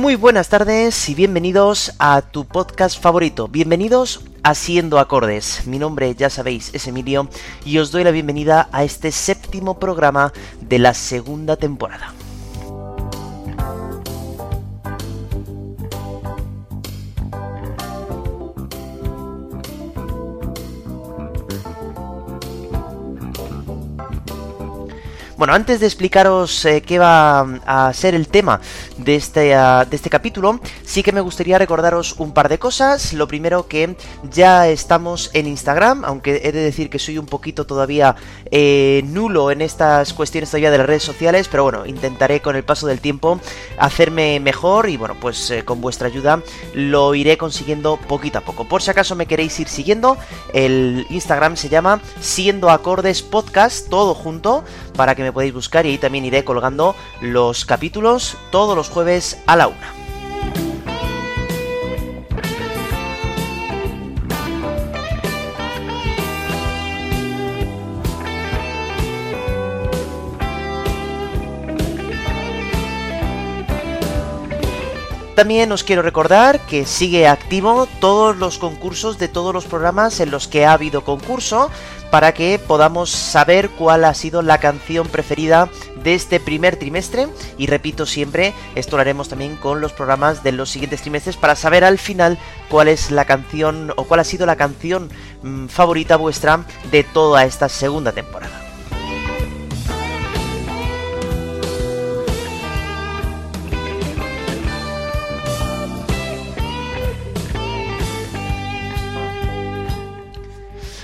Muy buenas tardes y bienvenidos a tu podcast favorito. Bienvenidos a Siendo Acordes. Mi nombre, ya sabéis, es Emilio y os doy la bienvenida a este séptimo programa de la segunda temporada. Bueno, antes de explicaros eh, qué va a ser el tema de este, ah, de este capítulo, sí que me gustaría recordaros un par de cosas. Lo primero que ya estamos en Instagram, aunque he de decir que soy un poquito todavía eh, nulo en estas cuestiones todavía de las redes sociales, pero bueno, intentaré con el paso del tiempo hacerme mejor y bueno, pues eh, con vuestra ayuda lo iré consiguiendo poquito a poco. Por si acaso me queréis ir siguiendo, el Instagram se llama Siendo Acordes Podcast, todo junto, para que me podéis buscar y ahí también iré colgando los capítulos todos los jueves a la una. También os quiero recordar que sigue activo todos los concursos de todos los programas en los que ha habido concurso para que podamos saber cuál ha sido la canción preferida de este primer trimestre y repito siempre, esto lo haremos también con los programas de los siguientes trimestres para saber al final cuál es la canción o cuál ha sido la canción mm, favorita vuestra de toda esta segunda temporada.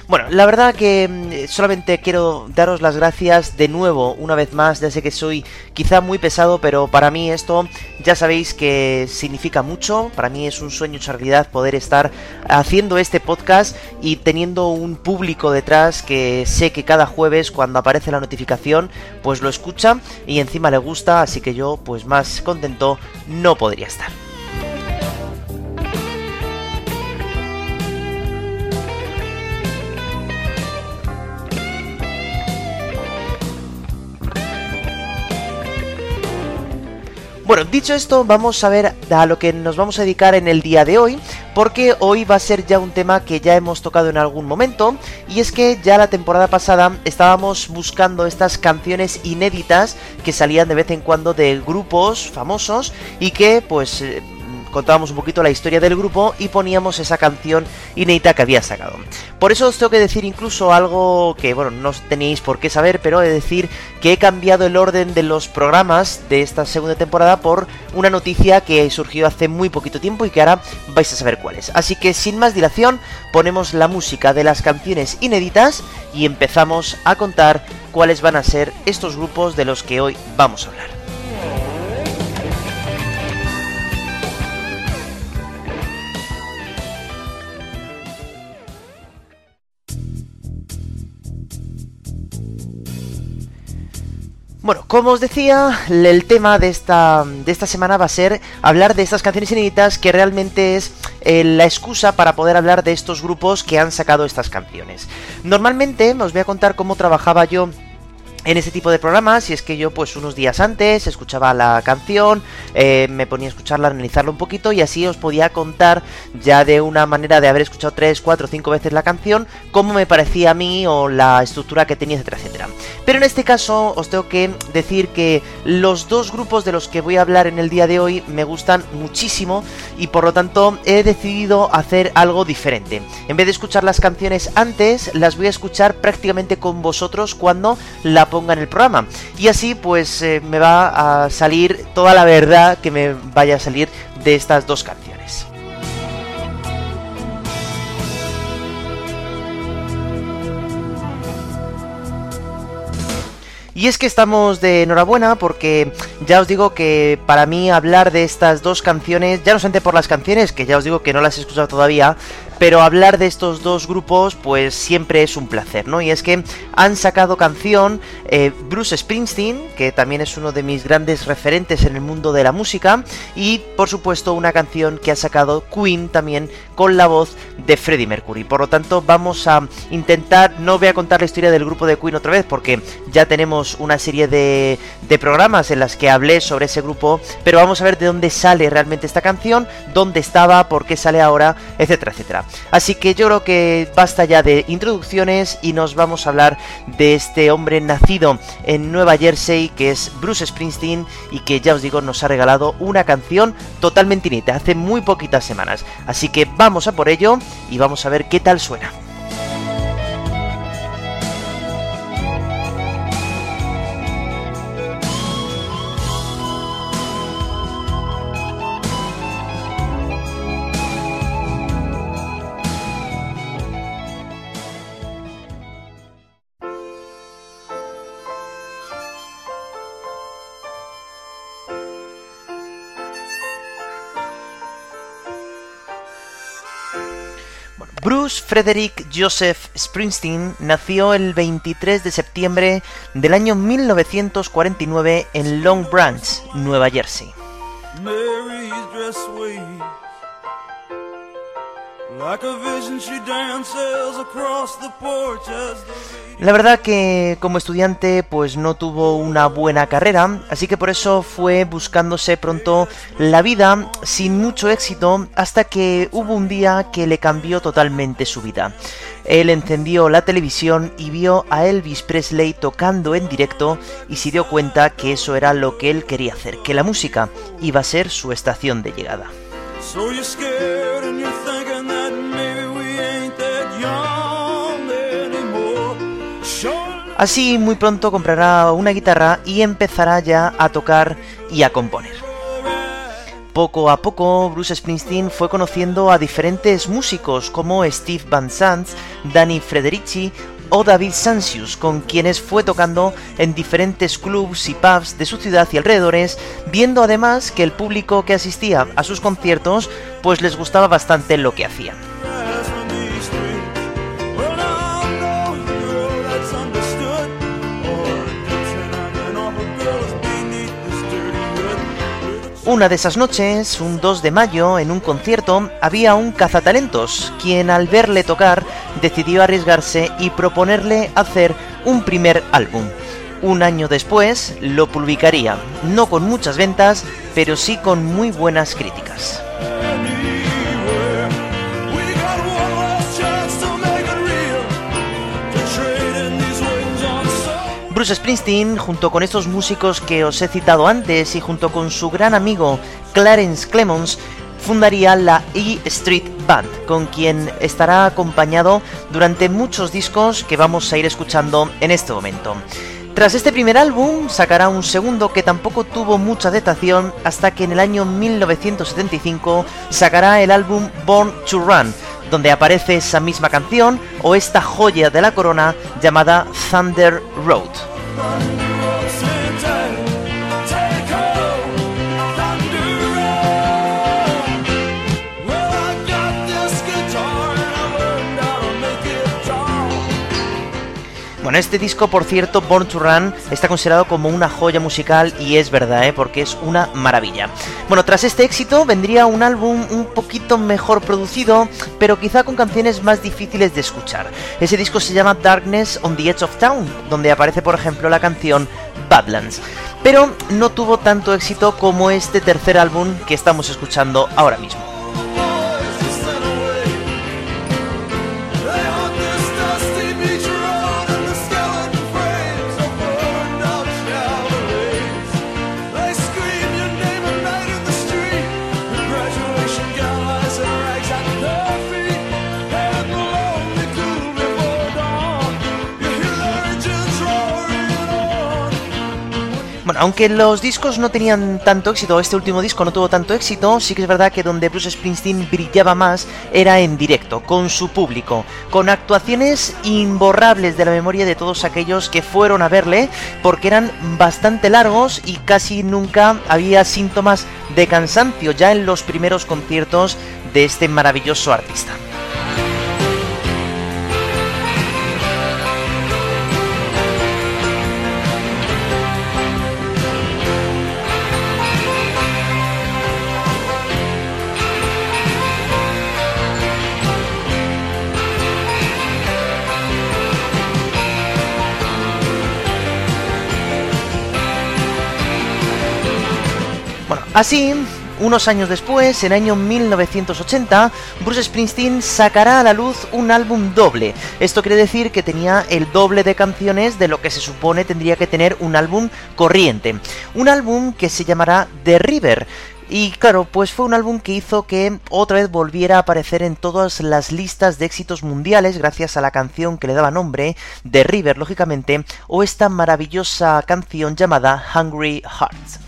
Bueno, la verdad que mm, solamente quiero daros las gracias de nuevo, una vez más, ya sé que soy quizá muy pesado, pero para mí esto ya sabéis que significa mucho, para mí es un sueño hecho realidad poder estar haciendo este podcast y teniendo un público detrás que sé que cada jueves cuando aparece la notificación pues lo escucha y encima le gusta, así que yo pues más contento no podría estar. Bueno, dicho esto, vamos a ver a lo que nos vamos a dedicar en el día de hoy, porque hoy va a ser ya un tema que ya hemos tocado en algún momento, y es que ya la temporada pasada estábamos buscando estas canciones inéditas que salían de vez en cuando de grupos famosos y que pues eh, contábamos un poquito la historia del grupo y poníamos esa canción inédita que había sacado. Por eso os tengo que decir incluso algo que, bueno, no tenéis por qué saber, pero he de decir que he cambiado el orden de los programas de esta segunda temporada por una noticia que surgió hace muy poquito tiempo y que ahora vais a saber cuál es. Así que sin más dilación, ponemos la música de las canciones inéditas y empezamos a contar cuáles van a ser estos grupos de los que hoy vamos a hablar. Bueno, como os decía, el tema de esta, de esta semana va a ser hablar de estas canciones inéditas que realmente es eh, la excusa para poder hablar de estos grupos que han sacado estas canciones. Normalmente os voy a contar cómo trabajaba yo en ese tipo de programas y es que yo pues unos días antes escuchaba la canción, eh, me ponía a escucharla, analizarla un poquito y así os podía contar ya de una manera de haber escuchado 3, 4, 5 veces la canción, cómo me parecía a mí o la estructura que tenía, etcétera, etcétera. Pero en este caso os tengo que decir que los dos grupos de los que voy a hablar en el día de hoy me gustan muchísimo y por lo tanto he decidido hacer algo diferente. En vez de escuchar las canciones antes, las voy a escuchar prácticamente con vosotros cuando la ponga en el programa. Y así pues eh, me va a salir toda la verdad que me vaya a salir de estas dos canciones. Y es que estamos de enhorabuena porque ya os digo que para mí hablar de estas dos canciones, ya no solamente por las canciones, que ya os digo que no las he escuchado todavía, pero hablar de estos dos grupos pues siempre es un placer, ¿no? Y es que han sacado canción eh, Bruce Springsteen, que también es uno de mis grandes referentes en el mundo de la música, y por supuesto una canción que ha sacado Queen también con la voz de Freddie Mercury. Por lo tanto vamos a intentar, no voy a contar la historia del grupo de Queen otra vez porque ya tenemos una serie de, de programas en las que hablé sobre ese grupo, pero vamos a ver de dónde sale realmente esta canción, dónde estaba, por qué sale ahora, etcétera, etcétera. Así que yo creo que basta ya de introducciones y nos vamos a hablar de este hombre nacido en Nueva Jersey que es Bruce Springsteen y que ya os digo nos ha regalado una canción totalmente inédita hace muy poquitas semanas. Así que vamos a por ello y vamos a ver qué tal suena. Frederick Joseph Springsteen nació el 23 de septiembre del año 1949 en Long Branch, Nueva Jersey. La verdad que como estudiante pues no tuvo una buena carrera, así que por eso fue buscándose pronto la vida sin mucho éxito hasta que hubo un día que le cambió totalmente su vida. Él encendió la televisión y vio a Elvis Presley tocando en directo y se dio cuenta que eso era lo que él quería hacer, que la música iba a ser su estación de llegada. Así muy pronto comprará una guitarra y empezará ya a tocar y a componer. Poco a poco, Bruce Springsteen fue conociendo a diferentes músicos como Steve Van Sant, Danny Frederici o David Sancius, con quienes fue tocando en diferentes clubs y pubs de su ciudad y alrededores, viendo además que el público que asistía a sus conciertos pues les gustaba bastante lo que hacían. Una de esas noches, un 2 de mayo, en un concierto, había un cazatalentos, quien al verle tocar decidió arriesgarse y proponerle hacer un primer álbum. Un año después lo publicaría, no con muchas ventas, pero sí con muy buenas críticas. Bruce Springsteen, junto con estos músicos que os he citado antes y junto con su gran amigo Clarence Clemons, fundaría la E Street Band, con quien estará acompañado durante muchos discos que vamos a ir escuchando en este momento. Tras este primer álbum, sacará un segundo que tampoco tuvo mucha aceptación hasta que en el año 1975 sacará el álbum Born to Run, donde aparece esa misma canción o esta joya de la corona llamada Thunder Road. Bueno, este disco, por cierto, Born to Run, está considerado como una joya musical y es verdad, ¿eh? porque es una maravilla. Bueno, tras este éxito vendría un álbum un poquito mejor producido, pero quizá con canciones más difíciles de escuchar. Ese disco se llama Darkness on the Edge of Town, donde aparece, por ejemplo, la canción Badlands. Pero no tuvo tanto éxito como este tercer álbum que estamos escuchando ahora mismo. Bueno, aunque los discos no tenían tanto éxito, este último disco no tuvo tanto éxito, sí que es verdad que donde Bruce Springsteen brillaba más era en directo, con su público, con actuaciones imborrables de la memoria de todos aquellos que fueron a verle, porque eran bastante largos y casi nunca había síntomas de cansancio ya en los primeros conciertos de este maravilloso artista. Así, unos años después, en año 1980, Bruce Springsteen sacará a la luz un álbum doble. Esto quiere decir que tenía el doble de canciones de lo que se supone tendría que tener un álbum corriente. Un álbum que se llamará The River. Y claro, pues fue un álbum que hizo que otra vez volviera a aparecer en todas las listas de éxitos mundiales gracias a la canción que le daba nombre, The River, lógicamente, o esta maravillosa canción llamada Hungry Hearts.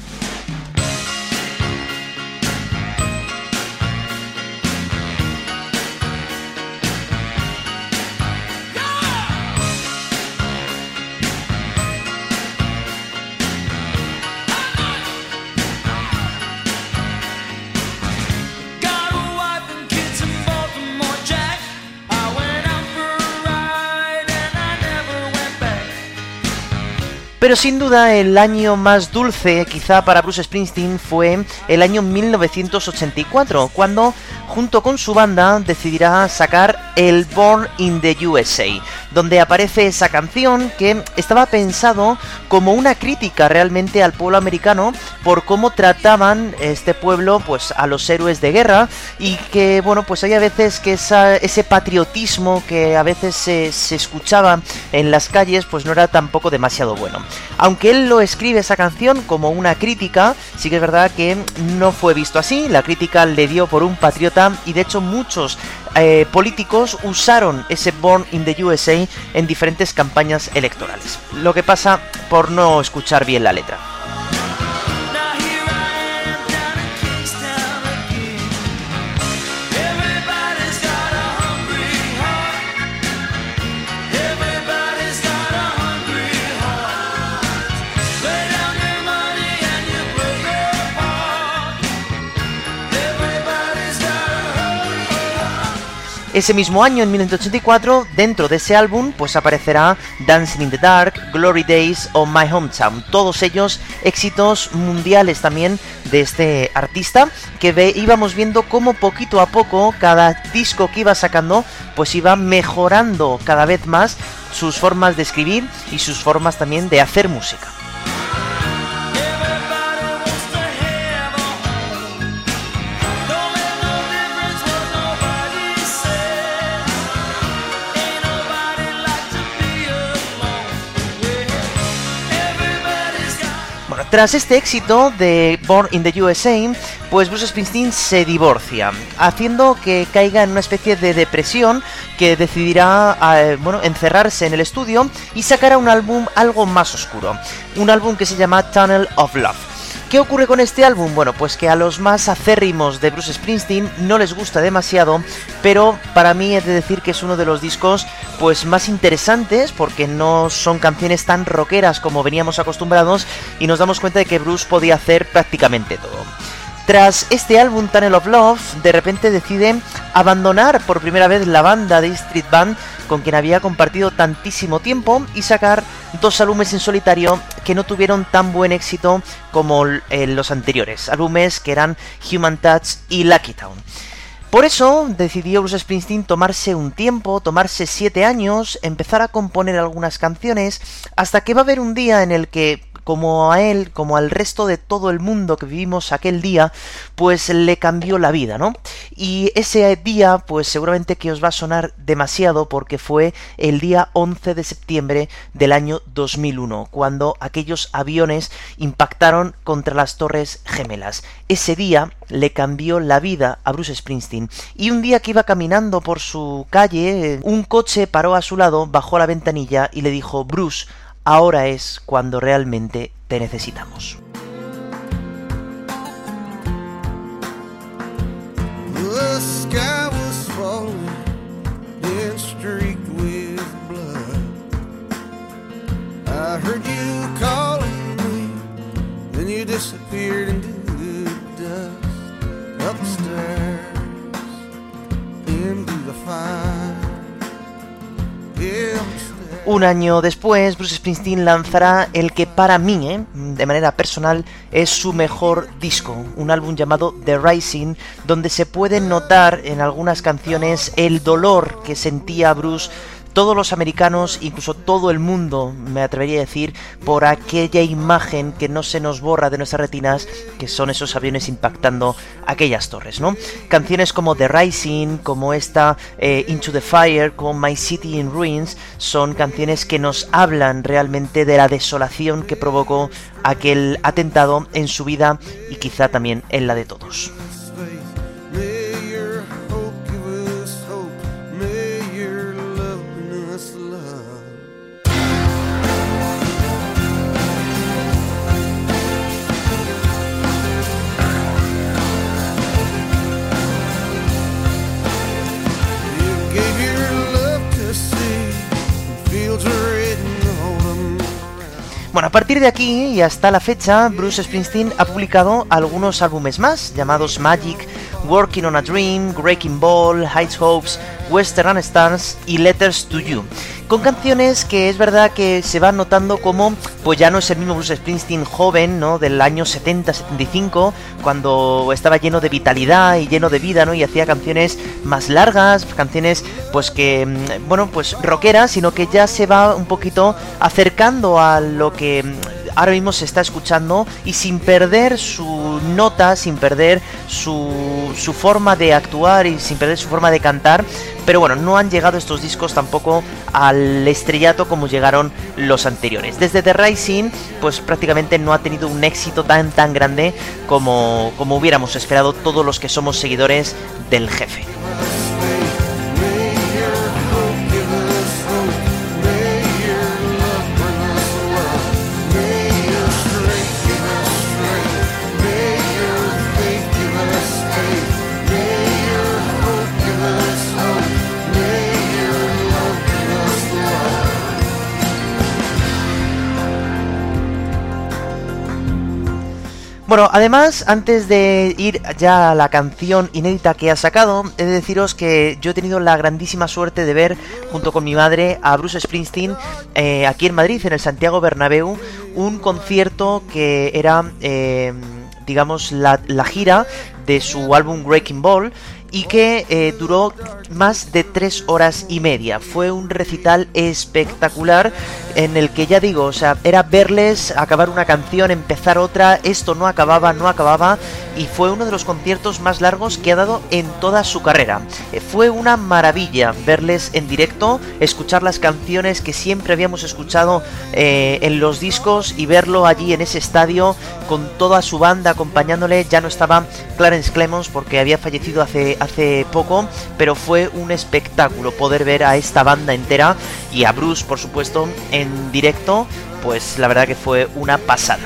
Pero sin duda el año más dulce quizá para Bruce Springsteen fue el año 1984, cuando junto con su banda decidirá sacar el Born in the USA, donde aparece esa canción que estaba pensado como una crítica realmente al pueblo americano por cómo trataban este pueblo pues a los héroes de guerra y que bueno pues hay a veces que ese patriotismo que a veces se, se escuchaba en las calles pues no era tampoco demasiado bueno. Aunque él lo escribe esa canción como una crítica, sí que es verdad que no fue visto así, la crítica le dio por un patriota y de hecho muchos eh, políticos usaron ese Born in the USA en diferentes campañas electorales. Lo que pasa por no escuchar bien la letra. Ese mismo año, en 1984, dentro de ese álbum, pues aparecerá Dancing in the Dark, Glory Days o My Hometown. Todos ellos éxitos mundiales también de este artista, que íbamos viendo cómo poquito a poco cada disco que iba sacando, pues iba mejorando cada vez más sus formas de escribir y sus formas también de hacer música. Tras este éxito de Born in the USA, pues Bruce Springsteen se divorcia, haciendo que caiga en una especie de depresión que decidirá eh, bueno, encerrarse en el estudio y sacará un álbum algo más oscuro, un álbum que se llama Tunnel of Love. ¿Qué ocurre con este álbum? Bueno, pues que a los más acérrimos de Bruce Springsteen no les gusta demasiado, pero para mí he de decir que es uno de los discos pues más interesantes porque no son canciones tan rockeras como veníamos acostumbrados y nos damos cuenta de que Bruce podía hacer prácticamente todo. Tras este álbum Tunnel of Love, de repente decide abandonar por primera vez la banda de Street Band con quien había compartido tantísimo tiempo y sacar dos álbumes en solitario que no tuvieron tan buen éxito como eh, los anteriores, álbumes que eran Human Touch y Lucky Town. Por eso decidió Bruce Springsteen tomarse un tiempo, tomarse siete años, empezar a componer algunas canciones, hasta que va a haber un día en el que como a él, como al resto de todo el mundo que vivimos aquel día, pues le cambió la vida, ¿no? Y ese día, pues seguramente que os va a sonar demasiado porque fue el día 11 de septiembre del año 2001, cuando aquellos aviones impactaron contra las Torres Gemelas. Ese día le cambió la vida a Bruce Springsteen. Y un día que iba caminando por su calle, un coche paró a su lado, bajó la ventanilla y le dijo, Bruce, ahora es cuando realmente te necesitamos. Disappeared into the fire. Upstairs. Un año después, Bruce Springsteen lanzará el que para mí, ¿eh? de manera personal, es su mejor disco, un álbum llamado The Rising, donde se puede notar en algunas canciones el dolor que sentía Bruce todos los americanos, incluso todo el mundo, me atrevería a decir, por aquella imagen que no se nos borra de nuestras retinas, que son esos aviones impactando aquellas torres, ¿no? Canciones como The Rising, como esta eh, Into the Fire, como My City in Ruins, son canciones que nos hablan realmente de la desolación que provocó aquel atentado en su vida y quizá también en la de todos. Bueno, a partir de aquí y hasta la fecha, Bruce Springsteen ha publicado algunos álbumes más, llamados Magic, Working on a Dream, Breaking Ball, Heights Hopes, Western Stars y Letters to You, con canciones que es verdad que se van notando como, pues ya no es el mismo Bruce Springsteen joven, ¿no? Del año 70-75, cuando estaba lleno de vitalidad y lleno de vida, ¿no? Y hacía canciones más largas, canciones, pues que, mm, bueno, pues rockeras, sino que ya se va un poquito acercando a lo que ahora mismo se está escuchando y sin perder su nota, sin perder su, su forma de actuar y sin perder su forma de cantar. Pero bueno, no han llegado estos discos tampoco al estrellato como llegaron los anteriores. Desde The Rising, pues prácticamente no ha tenido un éxito tan tan grande como, como hubiéramos esperado todos los que somos seguidores del jefe. Bueno, además, antes de ir ya a la canción inédita que ha sacado, he de deciros que yo he tenido la grandísima suerte de ver, junto con mi madre, a Bruce Springsteen eh, aquí en Madrid, en el Santiago Bernabéu, un concierto que era, eh, digamos, la, la gira de su álbum Breaking Ball y que eh, duró más de tres horas y media. Fue un recital espectacular en el que ya digo, o sea, era verles acabar una canción, empezar otra, esto no acababa, no acababa y fue uno de los conciertos más largos que ha dado en toda su carrera. Eh, fue una maravilla verles en directo, escuchar las canciones que siempre habíamos escuchado eh, en los discos y verlo allí en ese estadio con toda su banda acompañándole. Ya no estaba Clarence Clemons porque había fallecido hace, hace poco, pero fue un espectáculo poder ver a esta banda entera y a Bruce, por supuesto, en directo. Pues la verdad que fue una pasada.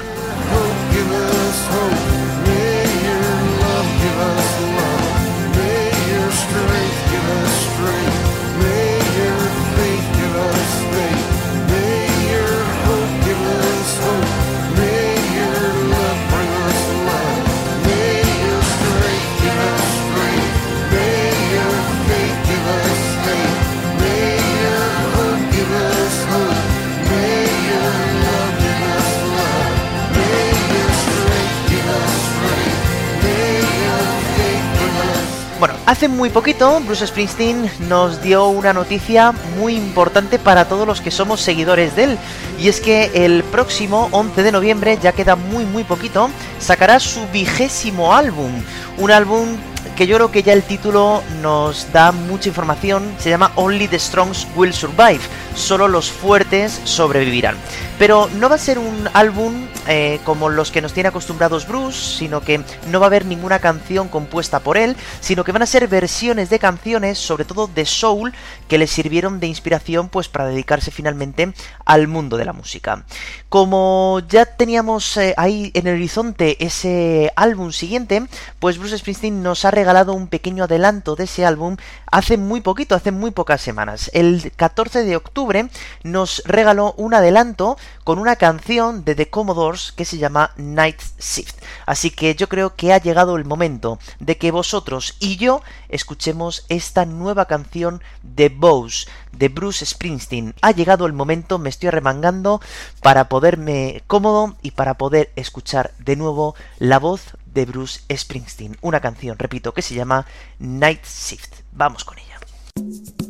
Bueno, hace muy poquito Bruce Springsteen nos dio una noticia muy importante para todos los que somos seguidores de él. Y es que el próximo 11 de noviembre, ya queda muy muy poquito, sacará su vigésimo álbum. Un álbum que yo creo que ya el título nos da mucha información. Se llama Only the Strongs Will Survive. Solo los fuertes sobrevivirán. Pero no va a ser un álbum eh, como los que nos tiene acostumbrados Bruce, sino que no va a haber ninguna canción compuesta por él, sino que van a ser versiones de canciones, sobre todo de soul, que le sirvieron de inspiración pues para dedicarse finalmente al mundo de la música. Como ya teníamos eh, ahí en el horizonte ese álbum siguiente, pues Bruce Springsteen nos ha regalado un pequeño adelanto de ese álbum hace muy poquito, hace muy pocas semanas. El 14 de octubre nos regaló un adelanto con una canción de The Commodores que se llama Night Shift. Así que yo creo que ha llegado el momento de que vosotros y yo escuchemos esta nueva canción de Bose, de Bruce Springsteen. Ha llegado el momento, me estoy remangando para poderme cómodo y para poder escuchar de nuevo la voz de Bruce Springsteen. Una canción, repito, que se llama Night Shift. Vamos con ella.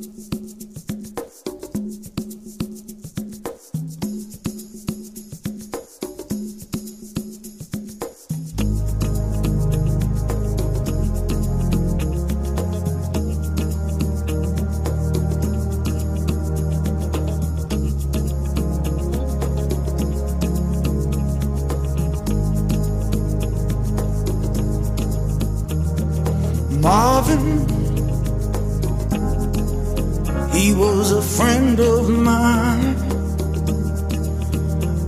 Marvin, he was a friend of mine,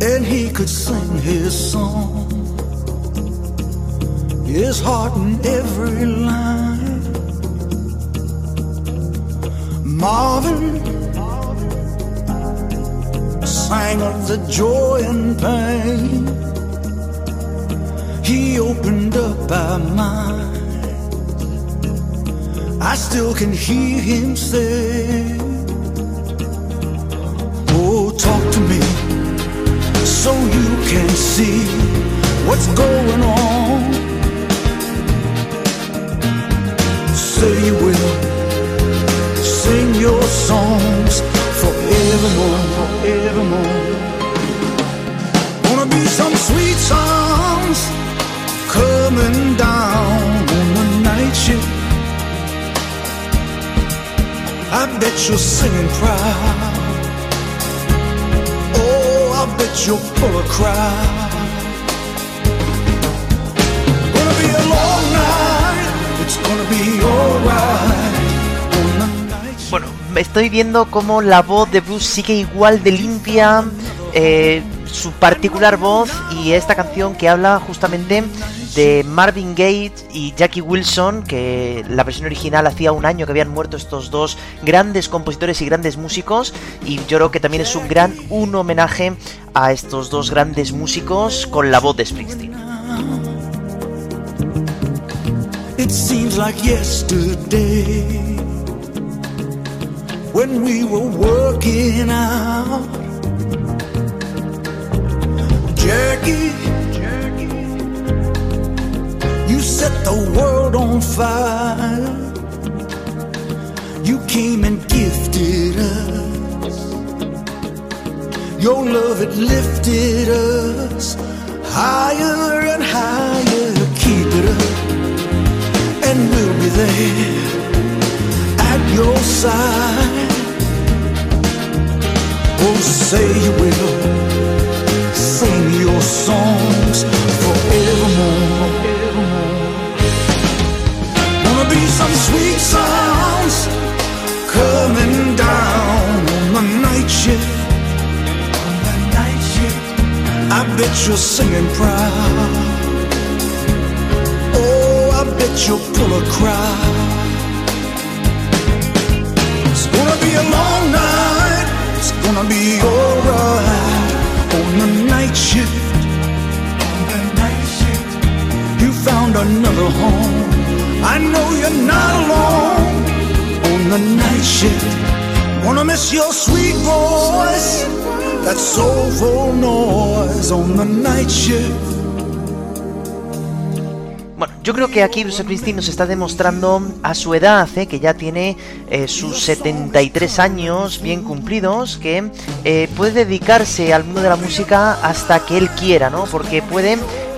and he could sing his song, his heart in every line. Marvin sang of the joy and pain. He opened up our mind. I still can hear him say, Oh, talk to me so you can see what's going on. Say you will sing your songs forevermore, forevermore. Gonna be some sweet songs coming down on the night shift. I bet you're singing proud. Oh, I bet you're full of crowd. Gonna be a long night. It's gonna be alright. Bueno, me estoy viendo cómo la voz de Bruce sigue igual de limpia, eh, su particular voz y esta canción que habla justamente de Marvin Gaye y Jackie Wilson, que la versión original hacía un año que habían muerto estos dos grandes compositores y grandes músicos y yo creo que también es un gran un homenaje a estos dos grandes músicos con la voz de Springsteen. It seems like yesterday when we were working out. Jackie, you set the world on fire. You came and gifted us. Your love, had lifted us higher and higher. Keep it up and we'll be there at your side. Oh, say you will your songs forevermore. Wanna be some sweet sounds coming down on the night shift. I bet you're singing proud. Oh, I bet you'll pull a crowd. It's gonna be a long night. It's gonna be alright on the night shift. On night shift, you found another home. I know you're not alone on the night shift. Wanna miss your sweet voice, that soulful noise on the night shift. Yo creo que aquí Bruce Springsteen nos está demostrando a su edad, ¿eh? que ya tiene eh, sus 73 años bien cumplidos, que eh, puede dedicarse al mundo de la música hasta que él quiera, ¿no? Porque puede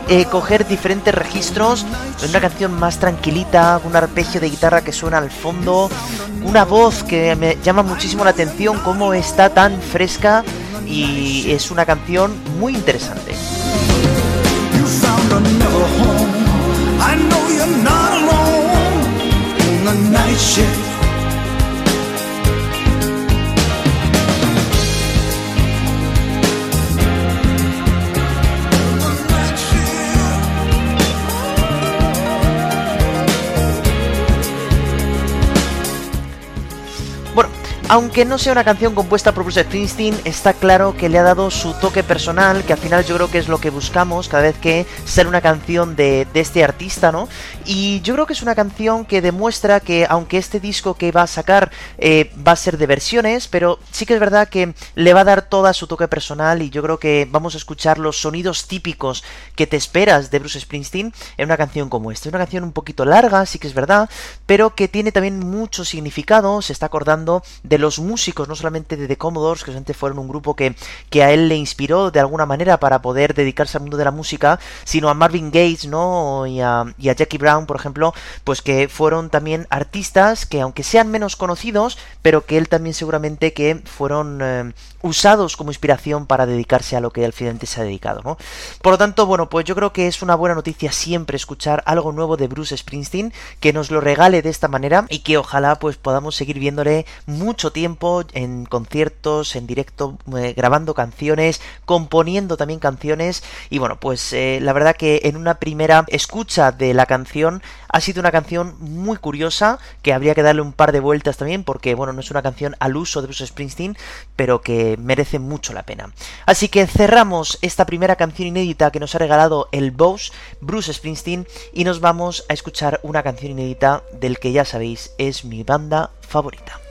eh, coger diferentes registros, una canción más tranquilita, un arpegio de guitarra que suena al fondo, una voz que me llama muchísimo la atención, cómo está tan fresca y es una canción muy interesante. I know you're not alone in the night shift. Aunque no sea una canción compuesta por Bruce Springsteen, está claro que le ha dado su toque personal, que al final yo creo que es lo que buscamos cada vez que sale una canción de, este artista, ¿no? Y yo creo que es una canción que demuestra que aunque este disco que va a sacar eh, va a ser de versiones, pero sí que es verdad que le va a dar toda su toque personal y yo creo que vamos a escuchar los sonidos típicos que te esperas de Bruce Springsteen en una canción como esta. Una canción un poquito larga, sí que es verdad, pero que tiene también mucho significado, se está acordando de los músicos, no solamente de The Commodores, que solamente fueron un grupo que, que a él le inspiró de alguna manera para poder dedicarse al mundo de la música, sino a Marvin Gaye, ¿no? Y a, y a Jackie Brown, por ejemplo, pues que fueron también artistas que aunque sean menos conocidos, pero que él también seguramente que fueron eh, usados como inspiración para dedicarse a lo que finalmente se ha dedicado, ¿no? Por lo tanto, bueno, pues yo creo que es una buena noticia siempre escuchar algo nuevo de Bruce Springsteen, que nos lo regale de esta manera y que ojalá pues podamos seguir viéndole mucho tiempo en conciertos, en directo, eh, grabando canciones, componiendo también canciones y bueno, pues eh, la verdad que en una primera escucha de la canción ha sido una canción muy curiosa que habría que darle un par de vueltas también porque bueno, no es una canción al uso de Bruce Springsteen, pero que merece mucho la pena. Así que cerramos esta primera canción inédita que nos ha regalado el Boss, Bruce Springsteen, y nos vamos a escuchar una canción inédita del que ya sabéis es mi banda favorita.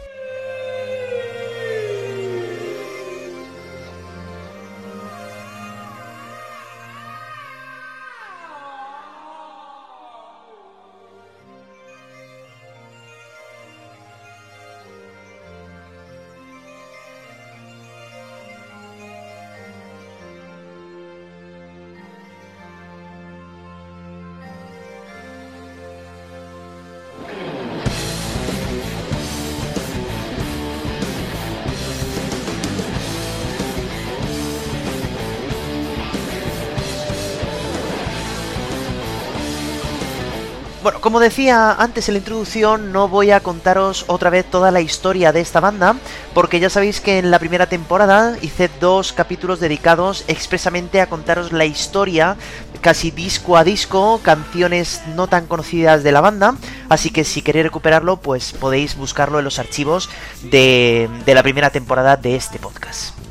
Bueno, como decía antes en la introducción, no voy a contaros otra vez toda la historia de esta banda, porque ya sabéis que en la primera temporada hice dos capítulos dedicados expresamente a contaros la historia, casi disco a disco, canciones no tan conocidas de la banda, así que si queréis recuperarlo, pues podéis buscarlo en los archivos de, de la primera temporada de este podcast.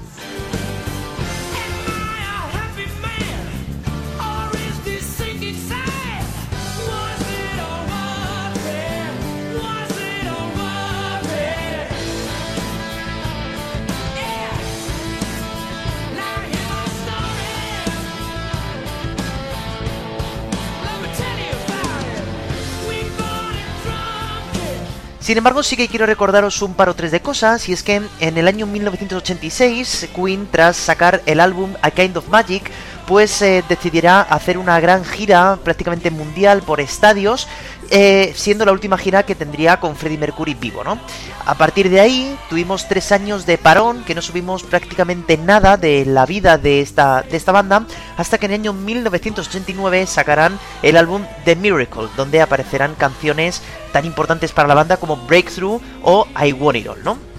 Sin embargo, sí que quiero recordaros un par o tres de cosas, y es que en el año 1986, Queen, tras sacar el álbum A Kind of Magic, pues decidirá hacer una gran gira prácticamente mundial por estadios, eh, siendo la última gira que tendría con Freddie Mercury vivo, ¿no? A partir de ahí tuvimos tres años de parón, que no subimos prácticamente nada de la vida de esta, de esta banda, hasta que en el año 1989 sacarán el álbum The Miracle, donde aparecerán canciones tan importantes para la banda como Breakthrough o I Want It All, ¿no?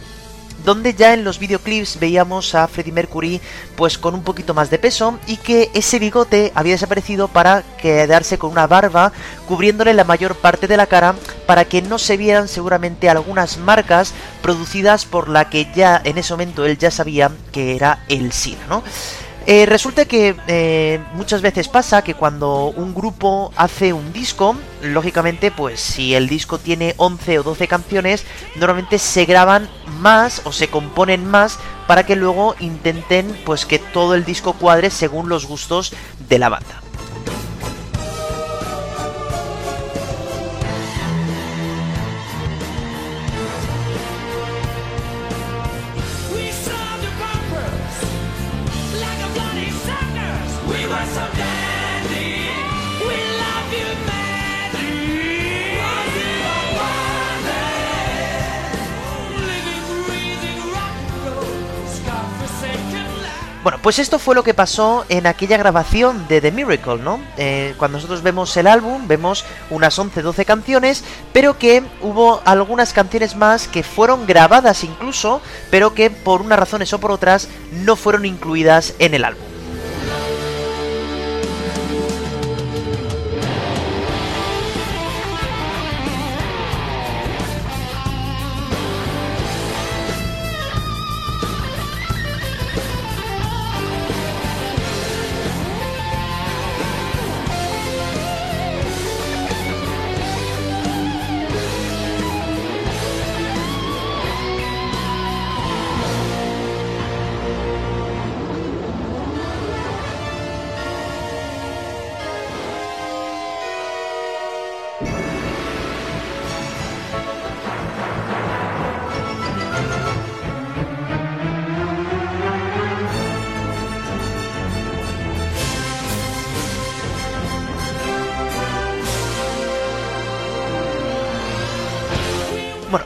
Donde ya en los videoclips veíamos a Freddie Mercury pues con un poquito más de peso y que ese bigote había desaparecido para quedarse con una barba cubriéndole la mayor parte de la cara para que no se vieran seguramente algunas marcas producidas por la que ya en ese momento él ya sabía que era el SIDA, ¿no? Eh, resulta que eh, muchas veces pasa que cuando un grupo hace un disco, lógicamente, pues si el disco tiene 11 o 12 canciones, normalmente se graban más o se componen más para que luego intenten pues que todo el disco cuadre según los gustos de la banda. Bueno, pues esto fue lo que pasó en aquella grabación de The Miracle, ¿no? Eh, cuando nosotros vemos el álbum, vemos unas 11-12 canciones, pero que hubo algunas canciones más que fueron grabadas incluso, pero que por unas razones o por otras no fueron incluidas en el álbum.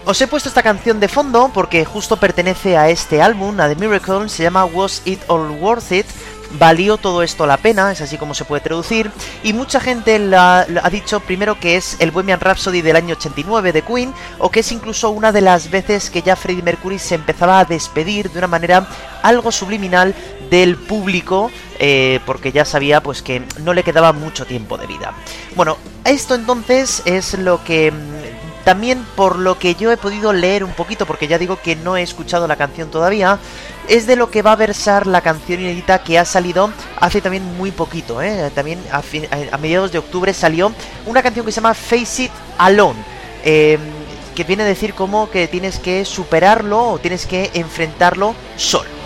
Os he puesto esta canción de fondo porque justo pertenece a este álbum, a The Miracle, se llama Was It All Worth It. Valió todo esto la pena, es así como se puede traducir, y mucha gente la, ha dicho primero que es el Bohemian Rhapsody del año 89 de Queen, o que es incluso una de las veces que ya Freddie Mercury se empezaba a despedir de una manera algo subliminal del público, eh, porque ya sabía pues que no le quedaba mucho tiempo de vida. Bueno, esto entonces es lo que mm, también por lo que yo he podido leer un poquito, porque ya digo que no he escuchado la canción todavía, es de lo que va a versar la canción inédita que ha salido hace también muy poquito, ¿eh? también a, mediados de octubre salió una canción que se llama Face It Alone. eh, que viene a decir como que tienes que superarlo o tienes que enfrentarlo solo.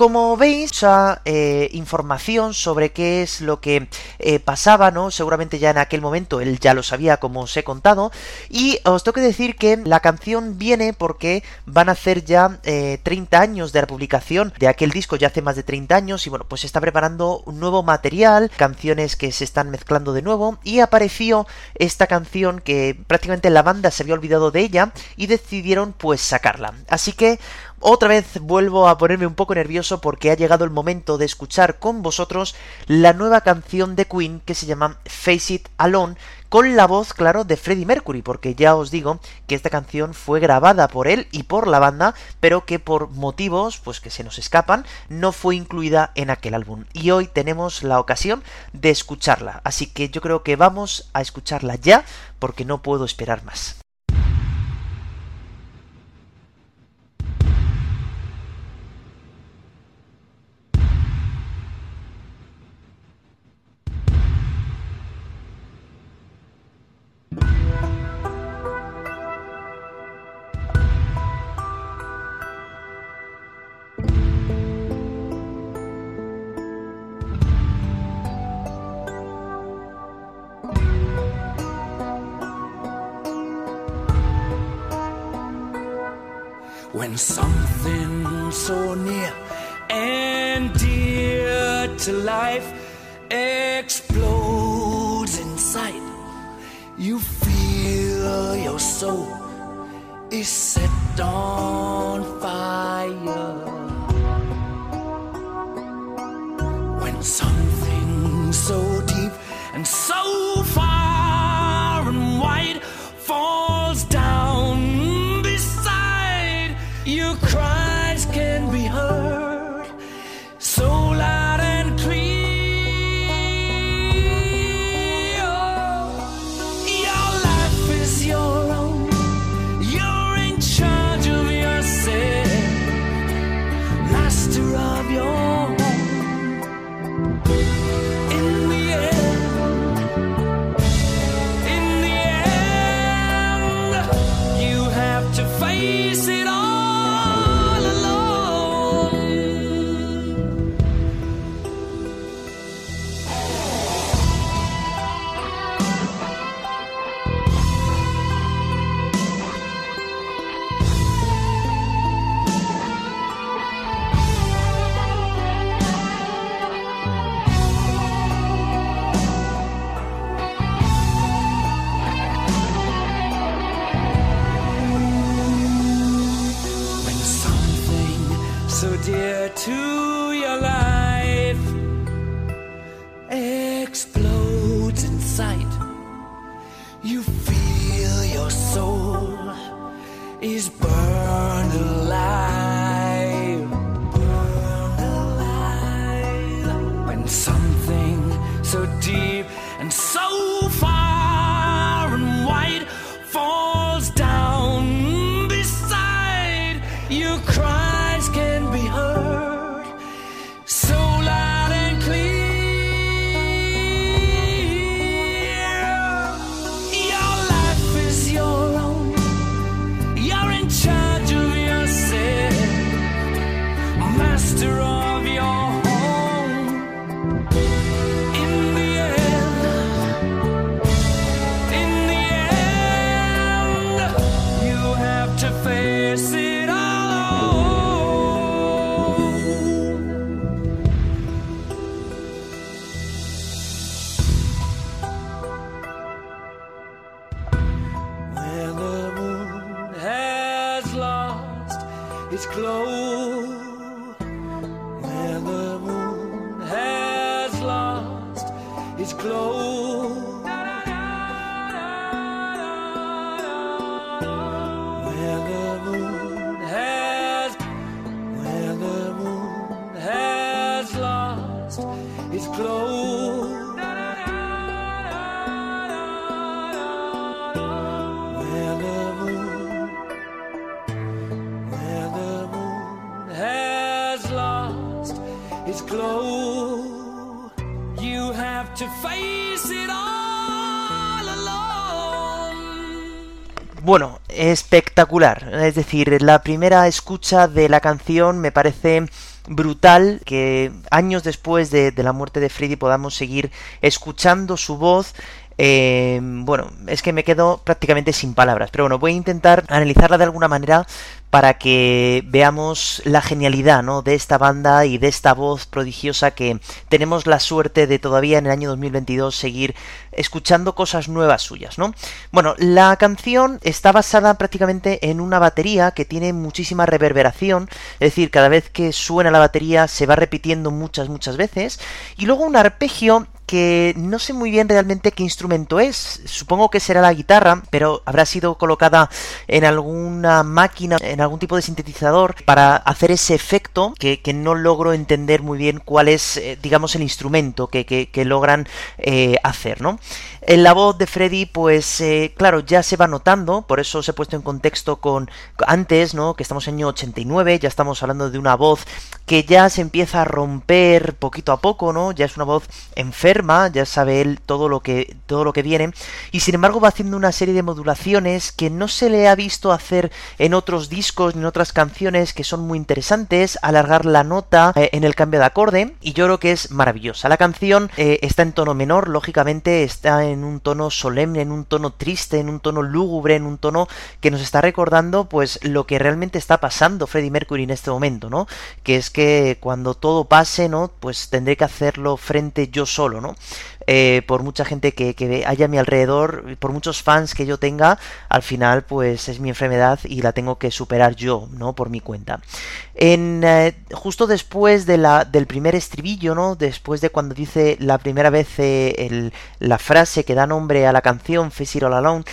Como veis, mucha eh, información sobre qué es lo que eh, pasaba, ¿no? Seguramente ya en aquel momento él ya lo sabía, como os he contado. Y os tengo que decir que la canción viene porque van a hacer ya eh, 30 años de la publicación de aquel disco, ya hace más de 30 años. Y bueno, pues se está preparando un nuevo material, canciones que se están mezclando de nuevo. Y apareció esta canción que prácticamente la banda se había olvidado de ella y decidieron pues sacarla. Así que otra vez vuelvo a ponerme un poco nervioso porque ha llegado el momento de escuchar con vosotros la nueva canción de Queen que se llama Face It Alone con la voz, claro, de Freddie Mercury, porque ya os digo que esta canción fue grabada por él y por la banda, pero que por motivos, pues que se nos escapan, no fue incluida en aquel álbum. Y hoy tenemos la ocasión de escucharla, así que yo creo que vamos a escucharla ya, porque no puedo esperar más. When something so near and dear to life explodes in sight, you feel your soul is set on You feel your soul is burned alone. Bueno, espectacular. Es decir, la primera escucha de la canción me parece brutal que años después de, la muerte de Freddy podamos seguir escuchando su voz. Eh, bueno, es que me quedo prácticamente sin palabras, pero bueno, voy a intentar analizarla de alguna manera para que veamos la genialidad ¿no? de esta banda y de esta voz prodigiosa que tenemos la suerte de todavía en el año 2022 seguir escuchando cosas nuevas suyas, ¿no? Bueno, la canción está basada prácticamente en una batería que tiene muchísima reverberación, es decir, cada vez que suena la batería se va repitiendo muchas, muchas veces, y luego un arpegio que no sé muy bien realmente qué instrumento es. Supongo que será la guitarra, pero habrá sido colocada en alguna máquina, en algún tipo de sintetizador, para hacer ese efecto que, que no logro entender muy bien cuál es, eh, digamos, el instrumento que, que- que logran eh, hacer, ¿no? En la voz de Freddy, pues eh, claro, ya se va notando, por eso os he puesto en contexto con antes, ¿no? Que estamos en año 89, ya estamos hablando de una voz que ya se empieza a romper poquito a poco, ¿no? Ya es una voz enferma, ya sabe él todo lo que todo lo que viene y sin embargo va haciendo una serie de modulaciones que no se le ha visto hacer en otros discos ni en otras canciones que son muy interesantes, alargar la nota eh, en el cambio de acorde y yo creo que es maravillosa. La canción eh, está en tono menor, lógicamente está en un tono solemne, en un tono triste, en un tono lúgubre, en un tono que nos está recordando pues lo que realmente está pasando Freddie Mercury en este momento, ¿no? Que es que cuando todo pase, ¿no? Pues tendré que hacerlo frente yo solo, ¿no? Eh, por mucha gente que, que haya a mi alrededor, por muchos fans que yo tenga, al final pues es mi enfermedad y la tengo que superar yo, ¿no? Por mi cuenta. En, eh, justo después de la, del primer estribillo, ¿no? Después de cuando dice la primera vez eh, el- la frase que da nombre a la canción, Face It All Alone,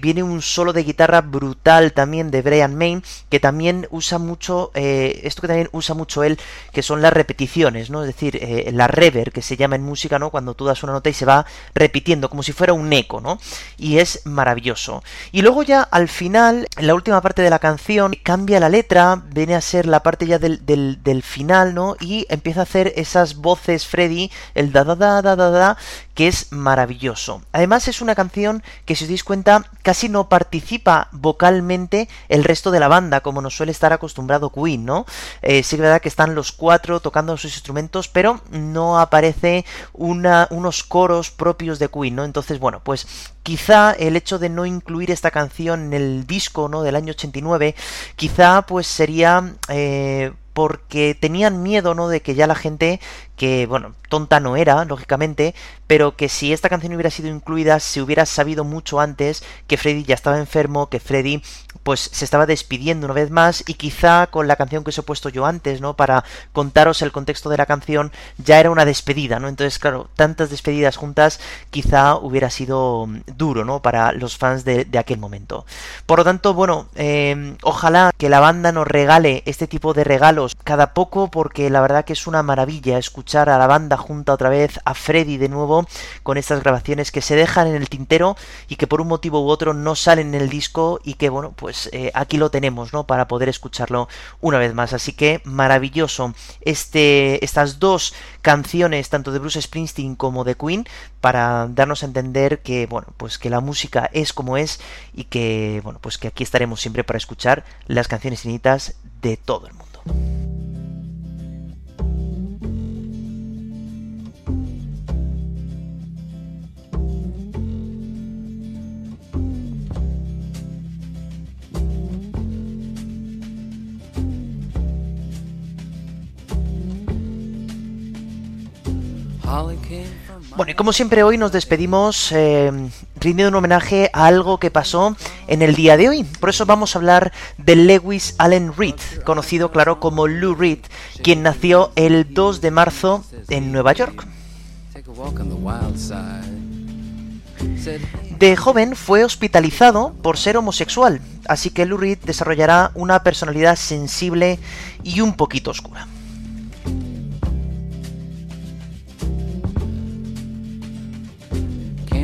viene un solo de guitarra brutal también de Brian May, que también usa mucho, esto que también usa mucho él, que son las repeticiones, ¿no? Es decir, la reverb, que se llama en música, ¿no? Cuando tú das una nota y se va repitiendo, como si fuera un eco, ¿no? Y es maravilloso. Y luego ya al final, en la última parte de la canción, cambia la letra, viene a ser la parte ya del, del, final, ¿no? Y empieza a hacer esas voces Freddy, el da da da da da da, que es maravilloso. Además es una canción que si os dais cuenta casi no participa vocalmente el resto de la banda, como nos suele estar acostumbrado Queen, ¿no? Eh, sí que es verdad que están los cuatro tocando sus instrumentos, pero no aparece unos coros propios de Queen, ¿no? Entonces, bueno, pues quizá el hecho de no incluir esta canción en el disco, ¿no? Del año 89, quizá pues sería... Eh, porque tenían miedo, ¿no? De que ya la gente, que, bueno, tonta no era, lógicamente, pero que si esta canción hubiera sido incluida, se hubiera sabido mucho antes que Freddy ya estaba enfermo, que Freddy, pues, se estaba despidiendo una vez más, y quizá con la canción que os he puesto yo antes, ¿no? Para contaros el contexto de la canción, ya era una despedida, ¿no? Entonces, claro, tantas despedidas juntas, quizá hubiera sido duro, ¿no? Para los fans de, de aquel momento. Por lo tanto, bueno, eh, ojalá que la banda nos regale este tipo de regalos cada poco porque la verdad que es una maravilla escuchar a la banda junta otra vez a Freddy de nuevo con estas grabaciones que se dejan en el tintero y que por un motivo u otro no salen en el disco y que bueno pues eh, aquí lo tenemos no para poder escucharlo una vez más. Así que maravilloso este estas dos canciones tanto de Bruce Springsteen como de Queen para darnos a entender que bueno pues que la música es como es y que bueno pues que aquí estaremos siempre para escuchar las canciones infinitas de todo el mundo Bueno, y como siempre hoy nos despedimos eh, rindiendo un homenaje a algo que pasó en el día de hoy. Por eso vamos a hablar de Lewis Allen Reed, conocido claro como Lou Reed, quien nació el 2 de marzo en Nueva York. De joven fue hospitalizado por ser homosexual, así que Lou Reed desarrollará una personalidad sensible y un poquito oscura.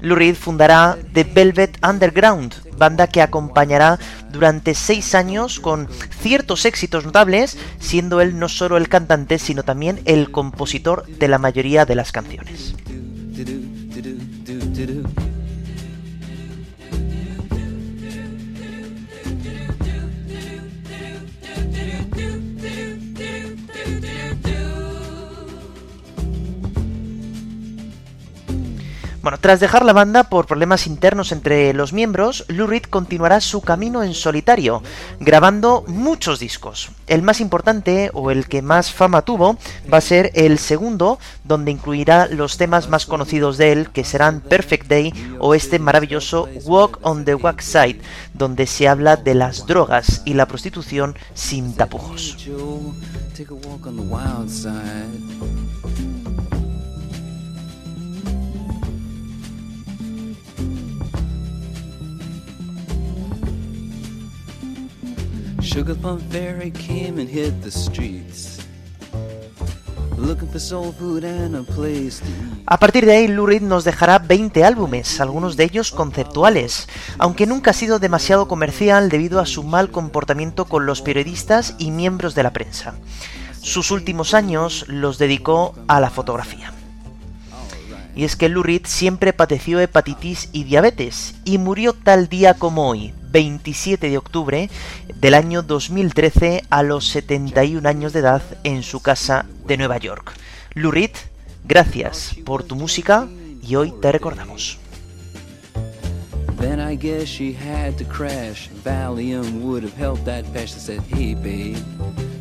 Lou Reed fundará The Velvet Underground, banda que acompañará durante seis años con ciertos éxitos notables, siendo él no solo el cantante, sino también el compositor de la mayoría de las canciones. Bueno, tras dejar la banda por problemas internos entre los miembros, Lou continuará su camino en solitario, grabando muchos discos. El más importante, o el que más fama tuvo, va a ser el segundo, donde incluirá los temas más conocidos de él, que serán Perfect Day o este maravilloso Walk on the Wax Side, donde se habla de las drogas y la prostitución sin tapujos. A partir de ahí, Lou Reed nos dejará 20 álbumes, algunos de ellos conceptuales, aunque nunca ha sido demasiado comercial debido a su mal comportamiento con los periodistas y miembros de la prensa. Sus últimos años los dedicó a la fotografía. Y es que Lou Reed siempre padeció hepatitis y diabetes y murió tal día como hoy, 27 de octubre del año 2013 a los 71 años de edad en su casa de Nueva York. Lou Reed, gracias por tu música y hoy te recordamos. Then I guess she had to crash. Valium would have helped that patch. I said, Hey, babe,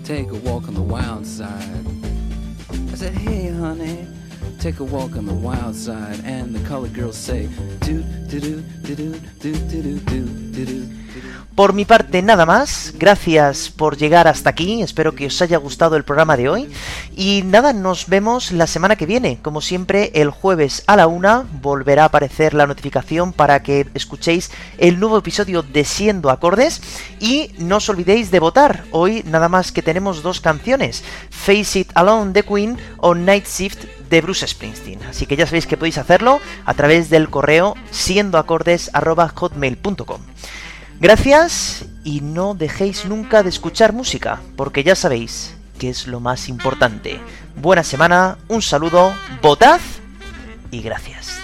take a walk on the wild side. I said, Hey, honey, Por mi parte nada más, gracias por llegar hasta aquí, espero que os haya gustado el programa de hoy y nada, nos vemos la semana que viene, como siempre el jueves a la una volverá a aparecer la notificación para que escuchéis el nuevo episodio de Siendo Acordes y no os olvidéis de votar, hoy nada más que tenemos dos canciones, Face It Alone de Queen o Night Shift de Bruce Springsteen. Así que ya sabéis que podéis hacerlo a través del correo siendoacordes.hotmail.com. Gracias y no dejéis nunca de escuchar música, porque ya sabéis que es lo más importante. Buena semana, un saludo, votad y gracias.